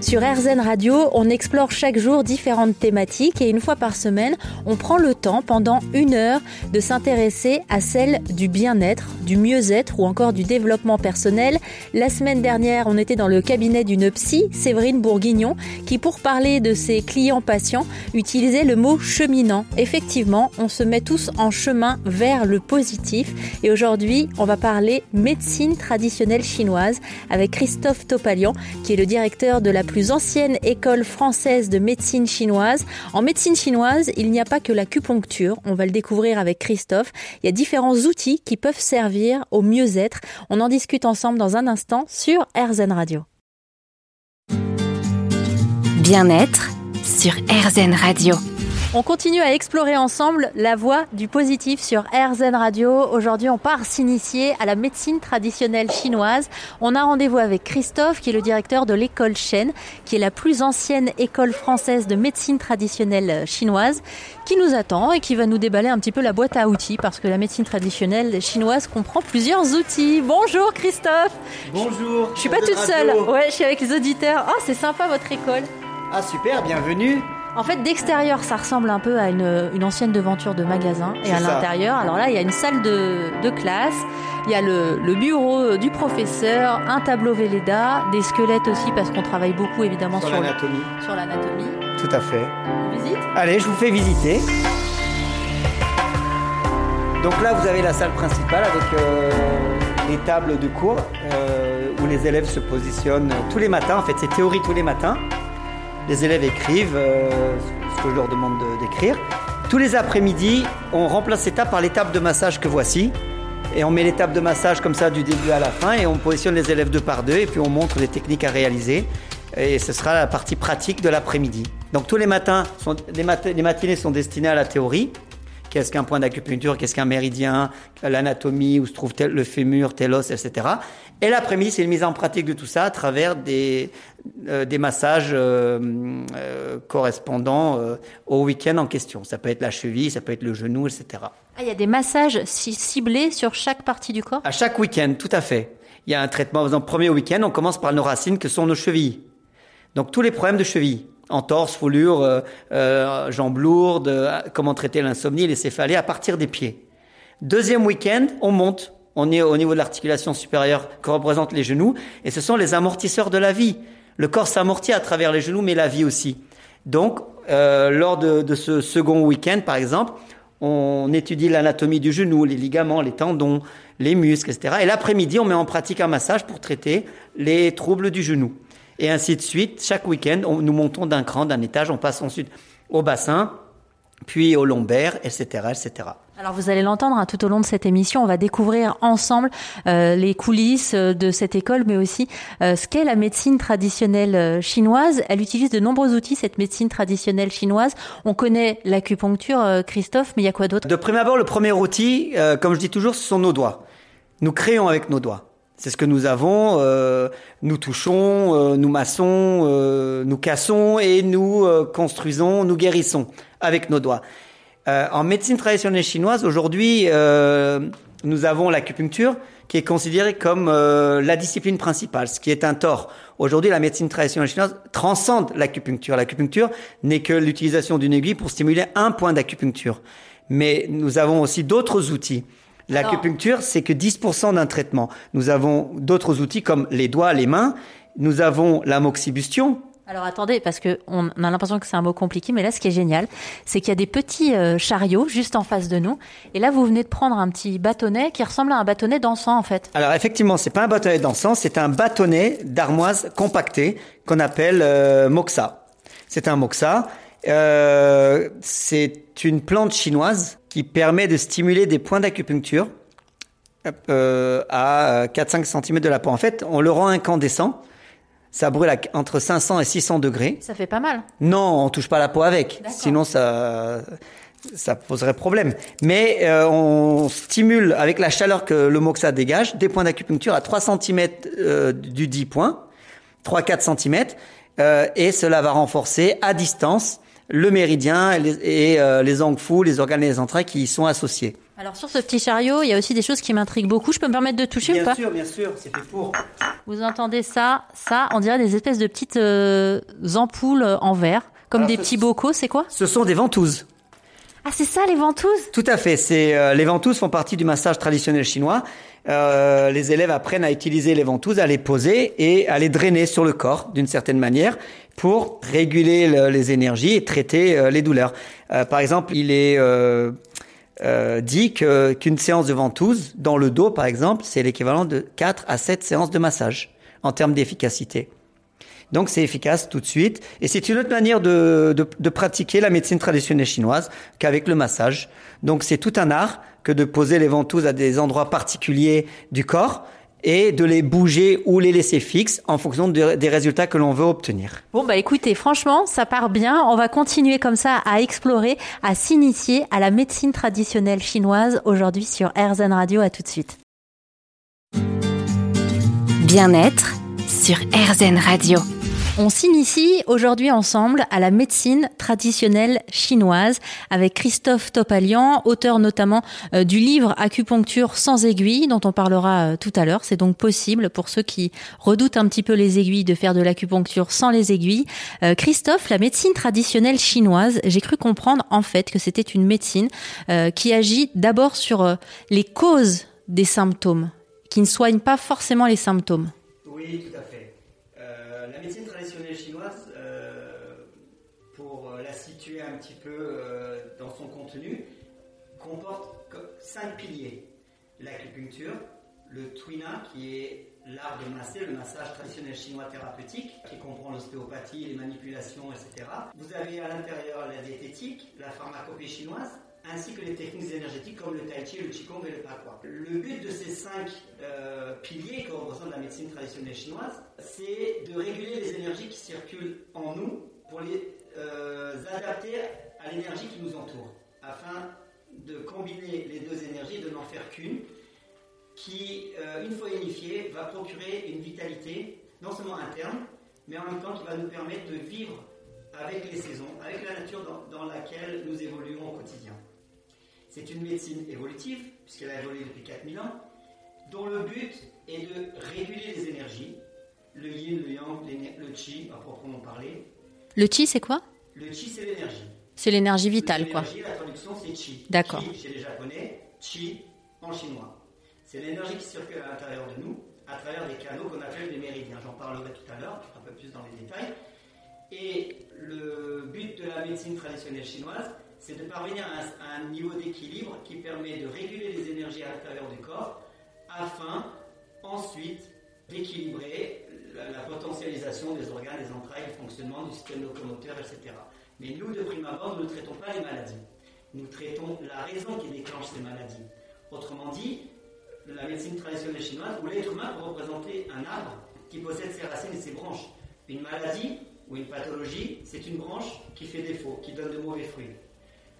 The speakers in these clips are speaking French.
Sur RZN Radio, on explore chaque jour différentes thématiques et une fois par semaine, on prend le temps pendant une heure de s'intéresser à celle du bien-être, du mieux-être ou encore du développement personnel. La semaine dernière, on était dans le cabinet d'une psy, Séverine Bourguignon, qui pour parler de ses clients patients utilisait le mot cheminant. Effectivement, on se met tous en chemin vers le positif et aujourd'hui, on va parler médecine traditionnelle chinoise avec Christophe Topalian, qui est le directeur de la plus ancienne école française de médecine chinoise. En médecine chinoise, il n'y a pas que l'acupuncture, on va le découvrir avec Christophe. Il y a différents outils qui peuvent servir au mieux-être. On en discute ensemble dans un instant sur RZN Radio. Bien-être sur RZN Radio. On continue à explorer ensemble la voie du positif sur RZN Radio. Aujourd'hui, on part s'initier à la médecine traditionnelle chinoise. On a rendez-vous avec Christophe, qui est le directeur de l'école Shen, qui est la plus ancienne école française de médecine traditionnelle chinoise, qui nous attend et qui va nous déballer un petit peu la boîte à outils, parce que la médecine traditionnelle chinoise comprend plusieurs outils. Bonjour Christophe Bonjour Je suis pas toute seule, ouais, je suis avec les auditeurs. Oh, c'est sympa votre école Ah super, bienvenue en fait, d'extérieur, ça ressemble un peu à une, une ancienne devanture de magasin. Et à l'intérieur, alors là, il y a une salle de, de classe, il y a le, le, bureau du professeur, un tableau Velleda, des squelettes aussi, parce qu'on travaille beaucoup évidemment sur, l'anatomie. Sur l'anatomie. Tout à fait. Visite Allez, je vous fais visiter. Donc là, vous avez la salle principale avec euh, les tables de cours euh, où les élèves se positionnent tous les matins. En fait, c'est théorie tous les matins les élèves écrivent euh, ce que je leur demande d'écrire. Tous les après-midi, on remplace l'étape par l'étape de massage que voici. Et on met l'étape de massage comme ça du début à la fin et on positionne les élèves deux par deux et puis on montre les techniques à réaliser. Et ce sera la partie pratique de l'après-midi. Donc tous les matins, les, mat les matinées sont destinées à la théorie. Qu'est-ce qu'un point d'acupuncture, qu'est-ce qu'un méridien, l'anatomie, où se trouve le fémur, tel os, etc. Et l'après-midi, c'est une mise en pratique de tout ça à travers des, euh, des massages euh, euh, correspondant euh, au week-end en question. Ça peut être la cheville, ça peut être le genou, etc. Ah, il y a des massages ciblés sur chaque partie du corps? À chaque week-end, tout à fait. Il y a un traitement. Par exemple, premier week-end, on commence par nos racines que sont nos chevilles. Donc tous les problèmes de cheville entorse, foulure, euh, euh, jambes lourdes, euh, comment traiter l'insomnie, les céphalées à partir des pieds. Deuxième week-end, on monte. On est au niveau de l'articulation supérieure que représentent les genoux et ce sont les amortisseurs de la vie. Le corps s'amortit à travers les genoux, mais la vie aussi. Donc, euh, lors de, ce second week-end, par exemple, on étudie l'anatomie du genou, les ligaments, les tendons, les muscles, etc. Et l'après-midi, on met en pratique un massage pour traiter les troubles du genou et ainsi de suite. Chaque week-end, nous montons d'un cran, d'un étage, on passe ensuite au bassin, puis au lombaire, etc., etc. Alors vous allez l'entendre hein, tout au long de cette émission, on va découvrir ensemble euh, les coulisses de cette école, mais aussi euh, ce qu'est la médecine traditionnelle euh, chinoise. Elle utilise de nombreux outils, cette médecine traditionnelle chinoise. On connaît l'acupuncture, euh, Christophe, mais il y a quoi d'autre? De prime abord, le premier outil, euh, comme je dis toujours, ce sont nos doigts. Nous créons avec nos doigts. C'est ce que nous avons. Euh, nous touchons, euh, nous massons, euh, nous cassons et nous construisons, nous guérissons avec nos doigts. en médecine traditionnelle chinoise, aujourd'hui, nous avons l'acupuncture qui est considérée comme la discipline principale, ce qui est un tort. Aujourd'hui, la médecine traditionnelle chinoise transcende l'acupuncture. L'acupuncture n'est que l'utilisation d'une aiguille pour stimuler un point d'acupuncture. Mais nous avons aussi d'autres outils. L'acupuncture, c'est que 10% d'un traitement. Nous avons d'autres outils comme les doigts, les mains. Nous avons la moxibustion. Alors attendez, parce que on a l'impression que c'est un mot compliqué, mais là, ce qui est génial, c'est qu'il y a des petits euh, chariots juste en face de nous. Et là, vous venez de prendre un petit bâtonnet qui ressemble à un bâtonnet d'encens, en fait. Alors effectivement, c'est pas un bâtonnet d'encens, c'est un bâtonnet d'armoise compacté qu'on appelle euh, moxa. C'est un moxa. Euh, c'est une plante chinoise qui permet de stimuler des points d'acupuncture euh, à 4-5 cm de la peau. En fait, on le rend incandescent. Ça brûle à, entre 500 et 600 degrés. Ça fait pas mal. Non, on touche pas la peau avec. Sinon, ça, ça poserait problème. Mais euh, on stimule avec la chaleur que le moxa dégage des points d'acupuncture à 3 cm euh, du 10 points, 3-4 cm, euh, et cela va renforcer à distance le méridien et les, et, euh, les angles fous, les organes et les entrailles qui y sont associés. Alors sur ce petit chariot, il y a aussi des choses qui m'intriguent beaucoup. Je peux me permettre de toucher bien ou pas sûr, bien sûr, c'est fait pour. Vous entendez ça Ça, on dirait des espèces de petites euh, ampoules en verre, comme Alors, des ce- petits bocaux. C'est quoi? Ce sont des ventouses. Ah, c'est ça les ventouses? Tout à fait. C'est euh, les ventouses font partie du massage traditionnel chinois. Euh, les élèves apprennent à utiliser les ventouses, à les poser et à les drainer sur le corps d'une certaine manière pour réguler le- les énergies et traiter euh, les douleurs. Euh, par exemple, il est dit qu'une séance de ventouse dans le dos, par exemple, c'est l'équivalent de 4 à 7 séances de massage en termes d'efficacité. Donc c'est efficace tout de suite. Et c'est une autre manière de, de, de pratiquer la médecine traditionnelle chinoise qu'avec le massage. Donc c'est tout un art que de poser les ventouses à des endroits particuliers du corps et de les bouger ou les laisser fixes en fonction de- des résultats que l'on veut obtenir. Bon bah écoutez, franchement, ça part bien. On va continuer comme ça à explorer, à s'initier à la médecine traditionnelle chinoise aujourd'hui sur RZN Radio. À tout de suite. Bien-être sur RZN Radio. On s'initie aujourd'hui ensemble à la médecine traditionnelle chinoise avec Christophe Topalian, auteur notamment euh, du livre Acupuncture sans aiguille dont on parlera euh, tout à l'heure. C'est donc possible pour ceux qui redoutent un petit peu les aiguilles de faire de l'acupuncture sans les aiguilles. Euh, Christophe, la médecine traditionnelle chinoise, j'ai cru comprendre en fait que c'était une médecine qui agit d'abord sur les causes des symptômes, qui ne soigne pas forcément les symptômes. Oui, tout à fait. Situer un petit peu euh, dans son contenu, comporte co- cinq piliers. L'acupuncture, le tuina, qui est l'art de masser, le massage traditionnel chinois thérapeutique, qui comprend l'ostéopathie, les manipulations, etc. Vous avez à l'intérieur la diététique, la pharmacopée chinoise, ainsi que les techniques énergétiques comme le tai chi, le qigong et le pakwa. Le but de ces cinq euh, piliers que représente la médecine traditionnelle chinoise, c'est de réguler les énergies qui circulent en nous pour les euh, à l'énergie qui nous entoure, afin de combiner les deux énergies de n'en faire qu'une, qui, euh, une fois unifiée, va procurer une vitalité, non seulement interne, mais en même temps qui va nous permettre de vivre avec les saisons, avec la nature dans, dans laquelle nous évoluons au quotidien. C'est une médecine évolutive, puisqu'elle a évolué depuis 4000 ans, dont le but est de réguler les énergies, le yin, le yang, le chi, à proprement parler. Le chi, c'est quoi Le chi, c'est l'énergie. C'est l'énergie vitale, quoi. L'énergie, la traduction, c'est chi. D'accord. Chi chez les Japonais, chi en chinois. C'est l'énergie qui circule à l'intérieur de nous, à travers des canaux qu'on appelle les méridiens. J'en parlerai tout à l'heure, un peu plus dans les détails. Et le but de la médecine traditionnelle chinoise, c'est de parvenir à un, à un niveau d'équilibre qui permet de réguler les énergies à l'intérieur du corps afin ensuite d'équilibrer la, potentialisation des organes, des entrailles, le fonctionnement du système locomoteur, etc. Mais nous, de prime abord, nous ne traitons pas les maladies. Nous traitons la raison qui déclenche ces maladies. Autrement dit, la médecine traditionnelle chinoise, où l'être humain peut représenter un arbre qui possède ses racines et ses branches. Une maladie ou une pathologie, c'est une branche qui fait défaut, qui donne de mauvais fruits.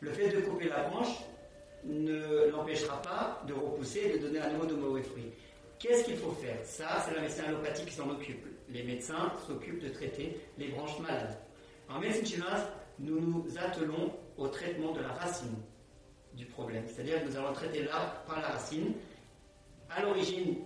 Le fait de couper la branche ne l'empêchera pas de repousser et de donner à nouveau de mauvais fruits. Qu'est-ce qu'il faut faire? Ça, c'est la médecine allopathique qui s'en occupe. Les médecins s'occupent de traiter les branches malades. En médecine chinoise, nous nous attelons au traitement de la racine du problème. C'est-à-dire que nous allons traiter l'arbre par la racine, à l'origine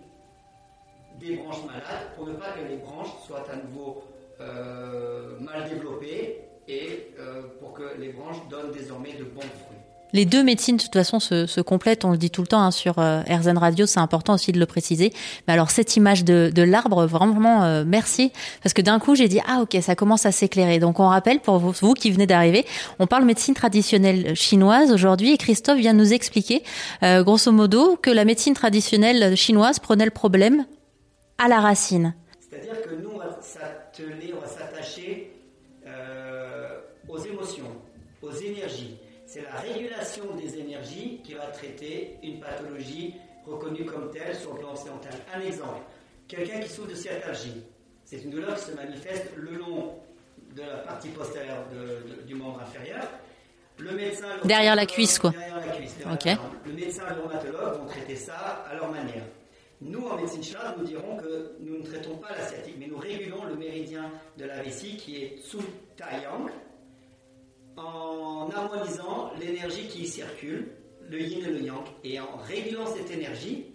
des branches malades, pour ne pas que les branches soient à nouveau euh, mal développées et euh, pour que les branches donnent désormais de bons fruits. Les deux médecines, de toute façon, se, complètent. On le dit tout le temps hein, sur euh, Radio. C'est important aussi de le préciser. Mais alors, cette image de, l'arbre, vraiment, euh, merci. Parce que d'un coup, j'ai dit, ah, ok, ça commence à s'éclairer. Donc, on rappelle, pour vous, qui venez d'arriver, on parle médecine traditionnelle chinoise aujourd'hui. Et Christophe vient nous expliquer, euh, grosso modo, que la médecine traditionnelle chinoise prenait le problème à la racine. C'est-à-dire que nous, on va s'atteler, on va s'attacher euh, aux émotions, régulation des énergies qui va traiter une pathologie reconnue comme telle sur le plan occidental. Un exemple, quelqu'un qui souffre de sciatalgie. C'est une douleur qui se manifeste le long de la partie postérieure de- de- du membre inférieur. Le médecin, le Derrière la cuisse, quoi. Derrière la cuisse. derrière Ok. la. Le médecin et le rhumatologue vont traiter ça à leur manière. Nous, en médecine chinoise, nous dirons que nous ne traitons pas la sciatique, mais nous régulons le méridien de la vessie qui est Tsu Taiyang en harmonisant l'énergie qui circule, le yin et le yang. Et en régulant cette énergie,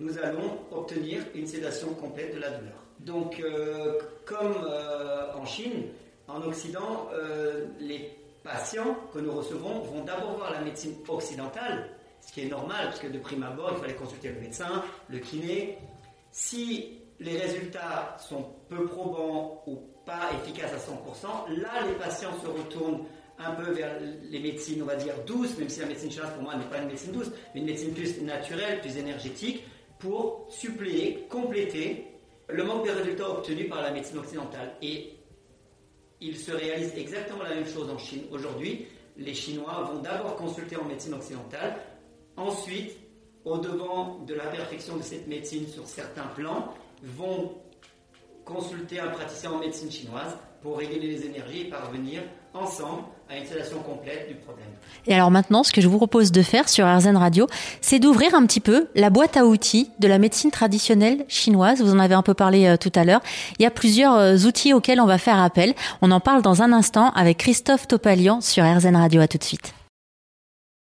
nous allons obtenir une sédation complète de la douleur. Donc, euh, comme euh, en Chine, en Occident, euh, les patients que nous recevons vont d'abord voir la médecine occidentale, ce qui est normal, parce que de prime abord, il fallait consulter le médecin, le kiné. Si les résultats sont peu probants ou pas efficaces à 100%, là, les patients se retournent un peu vers les médecines, on va dire, douces, même si la médecine chinoise, pour moi, n'est pas une médecine douce, mais une médecine plus naturelle, plus énergétique, pour suppléer, compléter le manque des résultats obtenus par la médecine occidentale. Et il se réalise exactement la même chose en Chine. Aujourd'hui, les Chinois vont d'abord consulter en médecine occidentale, ensuite, au devant de la perfection de cette médecine sur certains plans, vont consulter un praticien en médecine chinoise pour réguler les énergies et parvenir ensemble à une installation complète du problème. Et alors maintenant, ce que je vous propose de faire sur RZN Radio, c'est d'ouvrir un petit peu la boîte à outils de la médecine traditionnelle chinoise. Vous en avez un peu parlé euh, tout à l'heure. Il y a plusieurs euh, outils auxquels on va faire appel. On en parle dans un instant avec Christophe Topalian sur RZN Radio. À tout de suite.